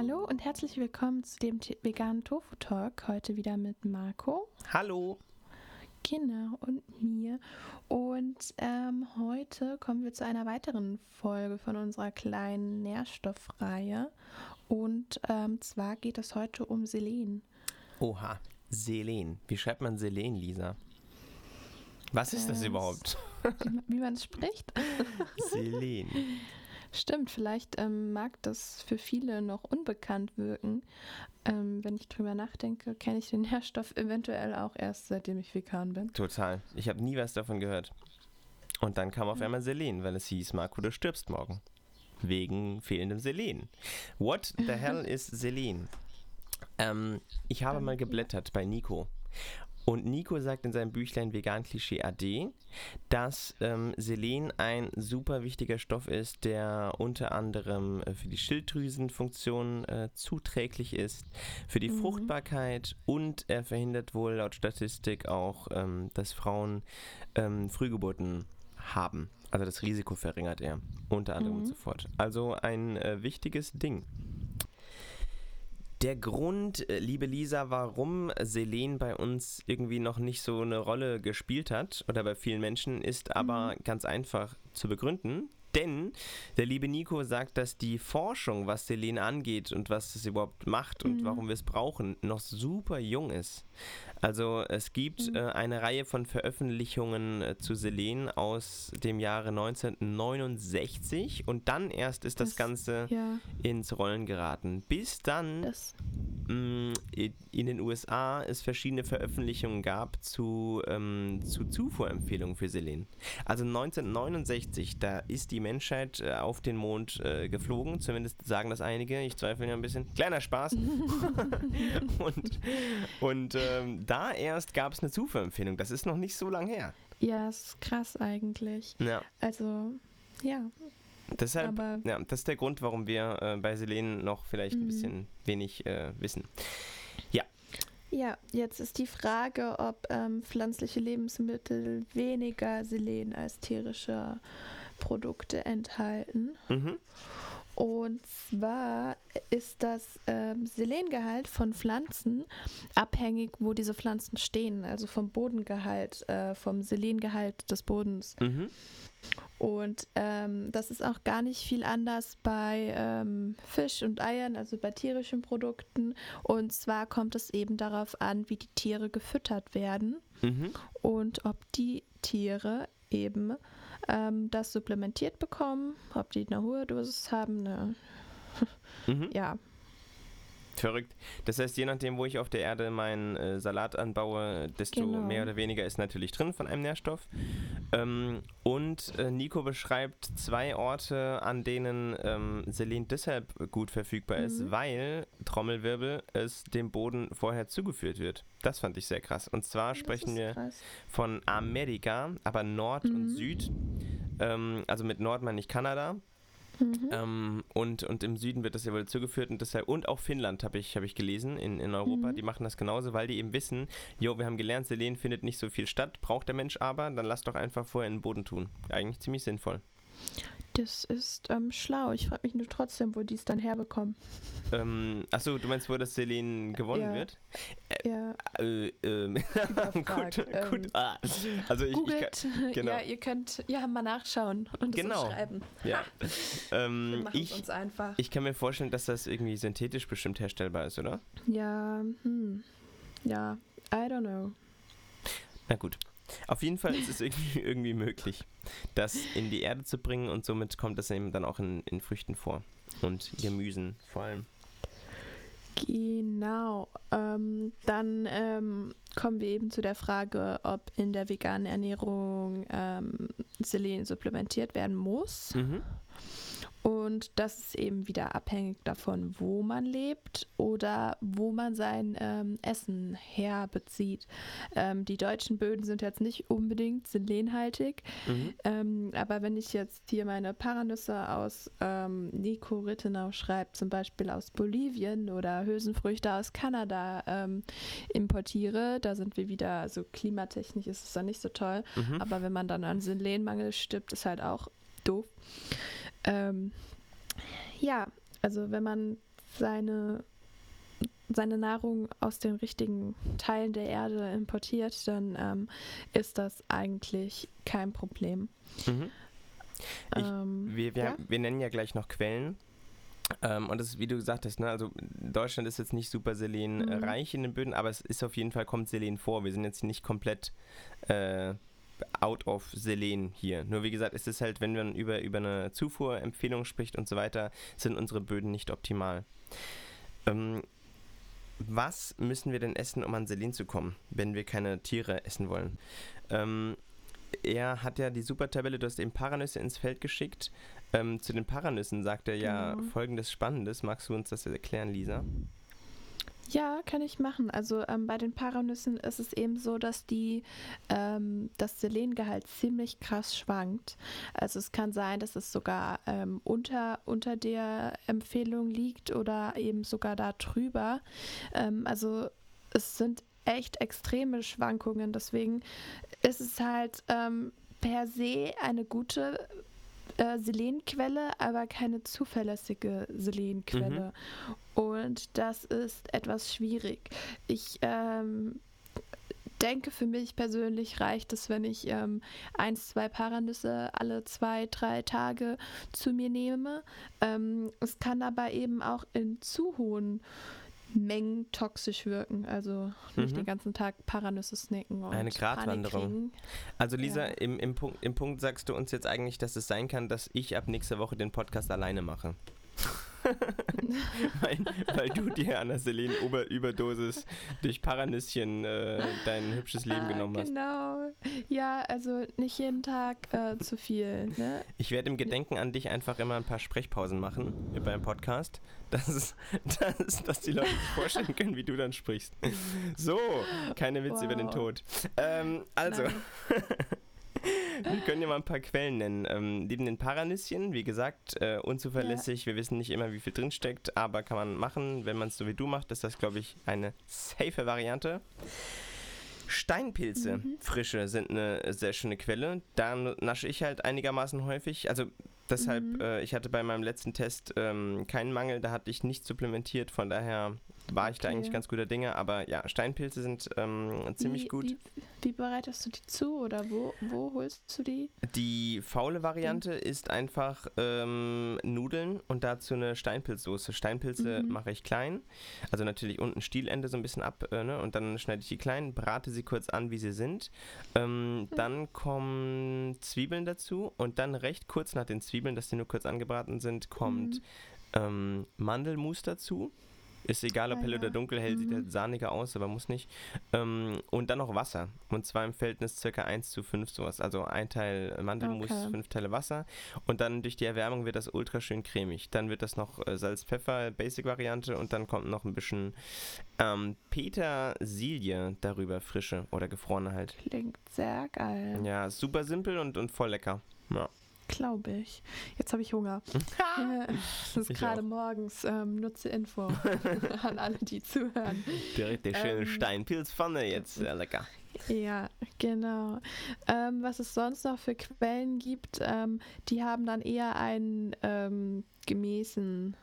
Hallo und herzlich willkommen zu dem veganen Tofu Talk. Heute wieder mit Marco. Hallo. Genau, und mir. Und ähm, heute kommen wir zu einer weiteren Folge von unserer kleinen Nährstoffreihe. Und ähm, zwar geht es heute um Selen. Oha, Selen. Wie schreibt man Selen, Lisa? Was ist das Äh, überhaupt? Wie, wie man es spricht. Selen. Stimmt, vielleicht ähm, mag das für viele noch unbekannt wirken. Ähm, wenn ich drüber nachdenke, kenne ich den Nährstoff eventuell auch erst seitdem ich vegan bin. Total. Ich habe nie was davon gehört. Und dann kam auf einmal Selen, weil es hieß, Marco, du stirbst morgen. Wegen fehlendem Selen. What the hell is Selen? Ähm, ich habe mal geblättert bei Nico. Und Nico sagt in seinem Büchlein Vegan Klischee AD, dass ähm, Selen ein super wichtiger Stoff ist, der unter anderem äh, für die Schilddrüsenfunktion äh, zuträglich ist, für die Mhm. Fruchtbarkeit und er verhindert wohl laut Statistik auch, ähm, dass Frauen ähm, Frühgeburten haben. Also das Risiko verringert er, unter anderem und Mhm. so fort. Also ein äh, wichtiges Ding. Der Grund, äh, liebe Lisa, warum Selen bei uns irgendwie noch nicht so eine Rolle gespielt hat oder bei vielen Menschen, ist aber ganz einfach zu begründen. Denn der liebe Nico sagt, dass die Forschung, was Selen angeht und was es überhaupt macht und Mhm. warum wir es brauchen, noch super jung ist. Also es gibt Mhm. äh, eine Reihe von Veröffentlichungen äh, zu Selen aus dem Jahre 1969 und dann erst ist das, Das- Ganze Ja, ins Rollen geraten. Bis dann das. I- in den USA es verschiedene Veröffentlichungen gab zu, ähm, zu Zufuhrempfehlungen für Selen. Also 1969, da ist die Menschheit äh, auf den Mond äh, geflogen, zumindest sagen das einige, ich zweifle ja ein bisschen. Kleiner Spaß. und und ähm, da erst gab es eine Zufuhrempfehlung. Das ist noch nicht so lang her. Ja, ist krass eigentlich. Ja, Also, ja, deshalb, aber ja, das ist der Grund, warum wir äh, bei Selen noch vielleicht ein Mhm. bisschen wenig äh, wissen. ja, jetzt ist die Frage, ob ähm, pflanzliche Lebensmittel weniger Selen als tierische Produkte enthalten. Mhm. Und zwar ist das ähm, Selengehalt von Pflanzen abhängig, wo diese Pflanzen stehen, also vom Bodengehalt, äh, vom Selengehalt des Bodens. Mhm. Und ähm, das ist auch gar nicht viel anders bei ähm, Fisch und Eiern, also bei tierischen Produkten. Und zwar kommt es eben darauf an, wie die Tiere gefüttert werden Mhm. und ob die Tiere eben ähm, das supplementiert bekommen, ob die eine hohe Dosis haben, eine, Mhm. ja, Verrückt. Das heißt, je nachdem, wo ich auf der Erde meinen äh, Salat anbaue, desto Genau. mehr oder weniger ist natürlich drin von einem Nährstoff. Ähm, und äh, Nico beschreibt zwei Orte, an denen ähm, Selen deshalb gut verfügbar ist, Mhm. weil Trommelwirbel es dem Boden vorher zugeführt wird. Das fand ich sehr krass. Und zwar das sprechen ist wir krass. von Amerika, aber Nord und Mhm. Süd. Ähm, also mit Nord meine ich Kanada. Mhm. Ähm, und, und im Süden wird das ja wohl zugeführt und deshalb, und auch Finnland habe ich, hab ich gelesen in, in Europa, Mhm. die machen das genauso, weil die eben wissen, jo, wir haben gelernt, Selen findet nicht so viel statt, braucht der Mensch aber, dann lass doch einfach vorher in den Boden tun. Eigentlich ziemlich sinnvoll. Das ist ähm, schlau. Ich frage mich nur trotzdem, wo die es dann herbekommen. Ähm, achso, du meinst, wo das Selen gewonnen Ja. wird? Ja, Äh, ähm, Überfragt, gut, ähm, gut. Ah. Also ich, ich googelt. genau. Ja, ihr könnt ja mal nachschauen und Genau. uns schreiben. kann, ja. Ähm, ich, uns einfach. ich kann mir vorstellen, dass das irgendwie synthetisch bestimmt herstellbar ist, oder? Ja, hm. Ja, I don't know. Na gut. Auf jeden Fall ist es irgendwie, irgendwie möglich, das in die Erde zu bringen und somit kommt es eben dann auch in, in Früchten vor. Und Gemüsen vor allem. Genau. Ähm, dann ähm, kommen wir eben zu der Frage, ob in der veganen Ernährung ähm, Selen supplementiert werden muss. Mhm. Und das ist eben wieder abhängig davon, wo man lebt oder wo man sein ähm, Essen herbezieht. Ähm, die deutschen Böden sind jetzt nicht unbedingt selenhaltig, Mhm. ähm, aber wenn ich jetzt hier meine Paranüsse aus ähm, Nico Rittenau schreibt, zum Beispiel aus Bolivien oder Hülsenfrüchte aus Kanada ähm, importiere, da sind wir wieder, also klimatechnisch ist es dann nicht so toll, Mhm. aber wenn man dann an Selenmangel stirbt, ist halt auch doof. Ähm, ja, also wenn man seine, seine Nahrung aus den richtigen Teilen der Erde importiert, dann ähm, ist das eigentlich kein Problem. Mhm. Ich, ähm, wir, wir, ja? wir nennen ja gleich noch Quellen. Ähm, und das ist, wie du gesagt hast, ne, also Deutschland ist jetzt nicht super selenreich mhm. in den Böden, aber es ist auf jeden Fall, kommt Selen vor. Wir sind jetzt nicht komplett äh, out of Selen hier. Nur wie gesagt, es ist halt, wenn man über, über eine Zufuhrempfehlung spricht und so weiter, sind unsere Böden nicht optimal. Ähm, was müssen wir denn essen, um an Selen zu kommen, wenn wir keine Tiere essen wollen? Ähm, er hat ja die Supertabelle, du hast eben Paranüsse ins Feld geschickt. Ähm, zu den Paranüssen sagt er ja genau. folgendes Spannendes. Magst du uns das erklären, Lisa? Ja, kann ich machen. Also ähm, bei den Paranüssen ist es eben so, dass die ähm, das Selengehalt ziemlich krass schwankt. Also es kann sein, dass es sogar ähm, unter, unter der Empfehlung liegt oder eben sogar da drüber. Ähm, also es sind echt extreme Schwankungen. Deswegen ist es halt ähm, per se eine gute äh, Selenquelle, aber keine zuverlässige Selenquelle. Mhm. Und das ist etwas schwierig. Ich ähm, denke, für mich persönlich reicht es, wenn ich ähm, eins, zwei Paranüsse alle zwei, drei Tage zu mir nehme. Ähm, es kann aber eben auch in zu hohen Mengen toxisch wirken. Also nicht mhm. den ganzen Tag Paranüsse snacken und Eine Gratwanderung. Also Lisa, ja. im, im, Punkt, im Punkt sagst du uns jetzt eigentlich, dass es sein kann, dass ich ab nächster Woche den Podcast alleine mache. weil, weil, du dir an der Selen-Überdosis durch Paranüsschen äh, dein hübsches Leben ah, genommen hast. Genau. Ja, also nicht jeden Tag äh, zu viel. Ne? Ich werde im Gedenken an dich einfach immer ein paar Sprechpausen machen beim Podcast, dass, dass, dass die Leute sich vorstellen können, wie du dann sprichst. So, keine Witze wow. über den Tod. Ähm, also. Wir können ja mal ein paar Quellen nennen. Ähm, neben den Paranüsschen, wie gesagt, äh, unzuverlässig. Ja. Wir wissen nicht immer, wie viel drinsteckt, aber kann man machen. Wenn man es so wie du macht, ist das, glaube ich, eine safe Variante. Steinpilze, mhm. frische, sind eine sehr schöne Quelle. Da nasche ich halt einigermaßen häufig. Also deshalb, mhm. äh, ich hatte bei meinem letzten Test ähm, keinen Mangel, da hatte ich nicht supplementiert, von daher war ich okay. da eigentlich ganz guter Dinge. Aber ja, Steinpilze sind ähm, ziemlich wie, gut. Wie, wie, bereitest du die zu oder wo, wo holst du die? Die faule Variante mhm. ist einfach ähm, Nudeln und dazu eine Steinpilzsoße. Steinpilze mhm. mache ich klein, also natürlich unten Stielende so ein bisschen ab äh, ne? und dann schneide ich die klein, brate sie kurz an, wie sie sind. Ähm, mhm. Dann kommen Zwiebeln dazu und dann recht kurz nach den Zwiebeln, dass die nur kurz angebraten sind, kommt mhm. ähm, Mandelmus dazu. Ist egal, ob hell oder dunkel, hell mhm. sieht halt sahniger aus, aber muss nicht. Ähm, und dann noch Wasser. Und zwar im Verhältnis circa 1 zu 5 sowas. Also ein Teil Mandelmus, okay. fünf Teile Wasser. Und dann durch die Erwärmung wird das ultra schön cremig. Dann wird das noch äh, Salz, Pfeffer, Basic-Variante. Und dann kommt noch ein bisschen ähm, Petersilie darüber, frische oder gefrorene halt. Klingt sehr geil. Ja, super simpel und, und voll lecker. Ja. Glaube ich. Jetzt habe ich Hunger. das ist gerade morgens. Ähm, nutze Info an alle, die zuhören. Direkt der schöne ähm, Steinpilzpfanne jetzt. Sehr lecker. Ja, genau. Ähm, was es sonst noch für Quellen gibt, ähm, die haben dann eher einen ähm, gemäßen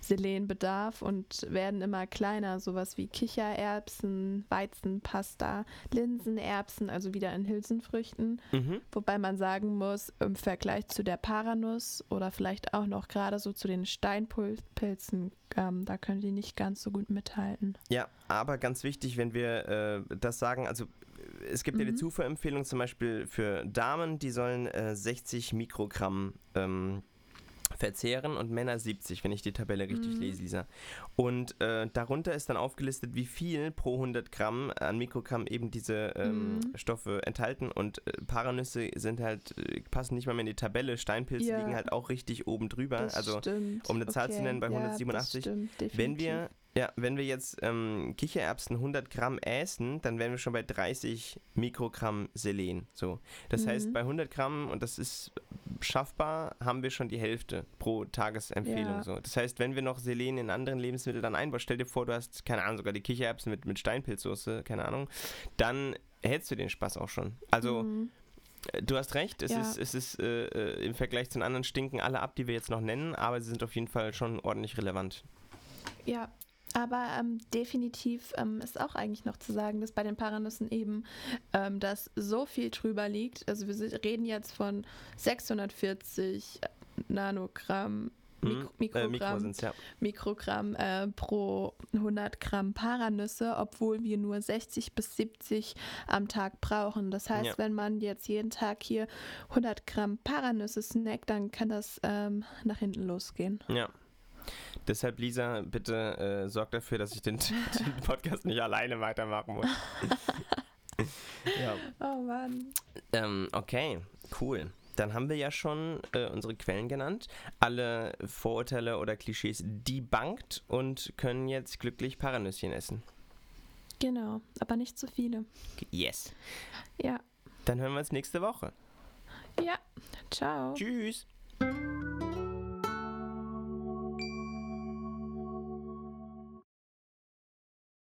Selenbedarf und werden immer kleiner, sowas wie Kichererbsen, Weizenpasta, Linsenerbsen, also wieder in Hülsenfrüchten. Mhm. Wobei man sagen muss, im Vergleich zu der Paranuss oder vielleicht auch noch gerade so zu den Steinpilzen, ähm, da können die nicht ganz so gut mithalten. Ja, aber ganz wichtig, wenn wir äh, das sagen, also es gibt mhm. ja die mhm. Zufuhrempfehlung zum Beispiel für Damen, die sollen äh, 60 Mikrogramm ähm, verzehren und Männer 70, wenn ich die Tabelle richtig mhm. lese, Lisa. Und äh, darunter ist dann aufgelistet, wie viel pro 100 Gramm an Mikrogramm eben diese ähm, mhm. Stoffe enthalten. Und äh, Paranüsse sind halt, äh, passen nicht mal mehr in die Tabelle. Steinpilze ja. liegen halt auch richtig oben drüber. Das also, stimmt. um eine Zahl okay. zu nennen, bei ja, 187. Stimmt, wenn wir ja, wenn wir jetzt ähm, Kichererbsen 100 Gramm essen, dann wären wir schon bei 30 Mikrogramm Selen. So. Das mhm. heißt, bei 100 Gramm, und das ist schaffbar, haben wir schon die Hälfte pro Tagesempfehlung. Ja. So. Das heißt, wenn wir noch Selen in anderen Lebensmitteln dann einbauen, stell dir vor, du hast, keine Ahnung, sogar die Kichererbsen mit, mit Steinpilzsoße, keine Ahnung, dann hättest du den Spaß auch schon. Also. Mhm. Du hast recht, es ja. ist, es ist äh, äh, im Vergleich zu den anderen stinken alle ab, die wir jetzt noch nennen, aber sie sind auf jeden Fall schon ordentlich relevant. Ja, aber ähm, definitiv ähm, ist auch eigentlich noch zu sagen, dass bei den Paranüssen eben ähm, das so viel drüber liegt. Also wir reden jetzt von 640 Nanogramm Mhm. Mik Äh, Mikrogramm, Mikro sind's, ja. Mikrogramm äh, pro 100 Gramm Paranüsse, obwohl wir nur 60 bis 70 am Tag brauchen. Das heißt, Ja. wenn man jetzt jeden Tag hier 100 Gramm Paranüsse snackt, dann kann das ähm, nach hinten losgehen. Ja. Deshalb, Lisa, bitte äh, sorg dafür, dass ich den, den Podcast nicht alleine weitermachen muss. ja. Oh Mann. Ähm, okay, cool. Dann haben wir ja schon äh, unsere Quellen genannt, alle Vorurteile oder Klischees debunked und können jetzt glücklich Paranüsschen essen. Genau, aber nicht zu viele. Yes. Ja. Dann hören wir uns nächste Woche. Ja. Ciao. Tschüss.